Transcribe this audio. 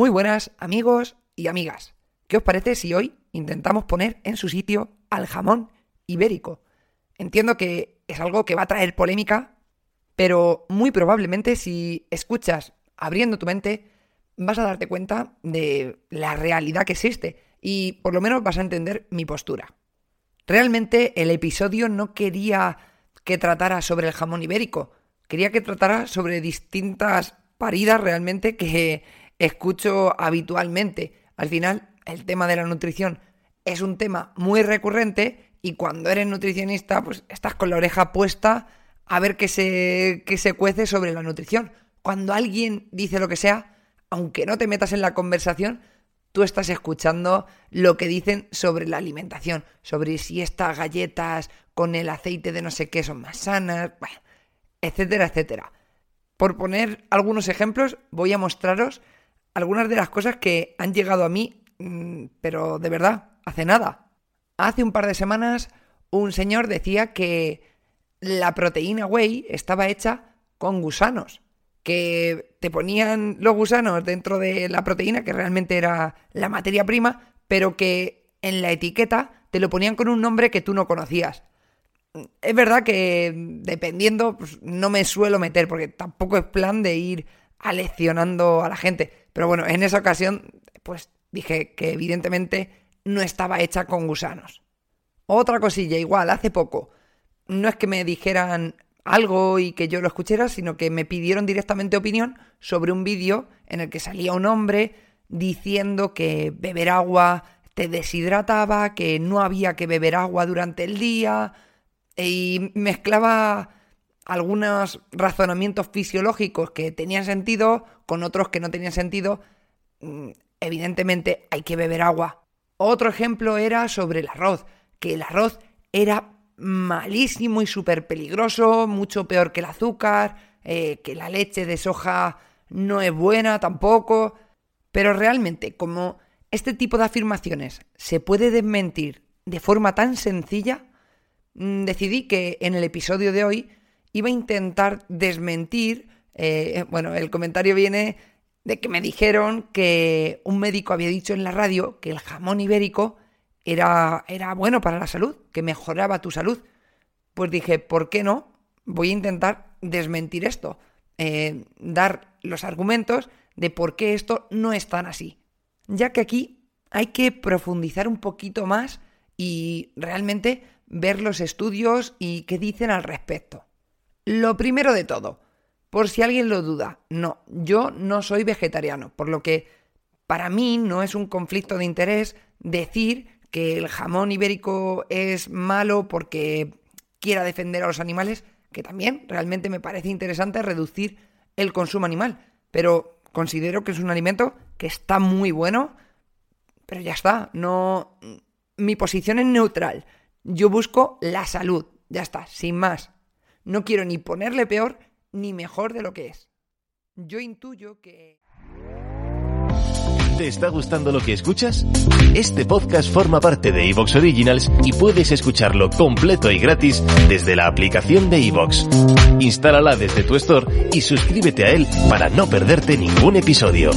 Muy buenas amigos y amigas. ¿Qué os parece si hoy intentamos poner en su sitio al jamón ibérico? Entiendo que es algo que va a traer polémica, pero muy probablemente si escuchas abriendo tu mente vas a darte cuenta de la realidad que existe y por lo menos vas a entender mi postura. Realmente el episodio no quería que tratara sobre el jamón ibérico, quería que tratara sobre distintas paridas realmente que escucho habitualmente. Al final, el tema de la nutrición es un tema muy recurrente y cuando eres nutricionista, pues estás con la oreja puesta a ver qué se, se cuece sobre la nutrición. Cuando alguien dice lo que sea, aunque no te metas en la conversación, tú estás escuchando lo que dicen sobre la alimentación, sobre si estas galletas con el aceite de no sé qué son más sanas, etcétera, etcétera. Por poner algunos ejemplos, voy a mostraros algunas de las cosas que han llegado a mí, mm, pero de verdad, hace nada. Hace un par de semanas un señor decía que la proteína whey estaba hecha con gusanos, que te ponían los gusanos dentro de la proteína, que realmente era la materia prima, pero que en la etiqueta te lo ponían con un nombre que tú no conocías. Es verdad que dependiendo, pues, no me suelo meter, porque tampoco es plan de ir aleccionando a la gente. Pero bueno, en esa ocasión, pues dije que evidentemente no estaba hecha con gusanos. Otra cosilla, igual, hace poco, no es que me dijeran algo y que yo lo escuchara, sino que me pidieron directamente opinión sobre un vídeo en el que salía un hombre diciendo que beber agua te deshidrataba, que no había que beber agua durante el día, y mezclaba algunos razonamientos fisiológicos que tenían sentido con otros que no tenían sentido. Mm, evidentemente hay que beber agua. Otro ejemplo era sobre el arroz, que el arroz era malísimo y súper peligroso, mucho peor que el azúcar, eh, que la leche de soja no es buena tampoco. Pero realmente, como este tipo de afirmaciones se puede desmentir de forma tan sencilla, mm, decidí que en el episodio de hoy iba a intentar desmentir, eh, bueno, el comentario viene de que me dijeron que un médico había dicho en la radio que el jamón ibérico era, era bueno para la salud, que mejoraba tu salud. Pues dije, ¿por qué no? Voy a intentar desmentir esto, eh, dar los argumentos de por qué esto no es tan así. Ya que aquí hay que profundizar un poquito más y realmente ver los estudios y qué dicen al respecto. Lo primero de todo, por si alguien lo duda, no, yo no soy vegetariano, por lo que para mí no es un conflicto de interés decir que el jamón ibérico es malo porque quiera defender a los animales, que también realmente me parece interesante reducir el consumo animal, pero considero que es un alimento que está muy bueno, pero ya está, no mi posición es neutral. Yo busco la salud, ya está, sin más. No quiero ni ponerle peor ni mejor de lo que es. Yo intuyo que... ¿Te está gustando lo que escuchas? Este podcast forma parte de Evox Originals y puedes escucharlo completo y gratis desde la aplicación de Evox. Instálala desde tu store y suscríbete a él para no perderte ningún episodio.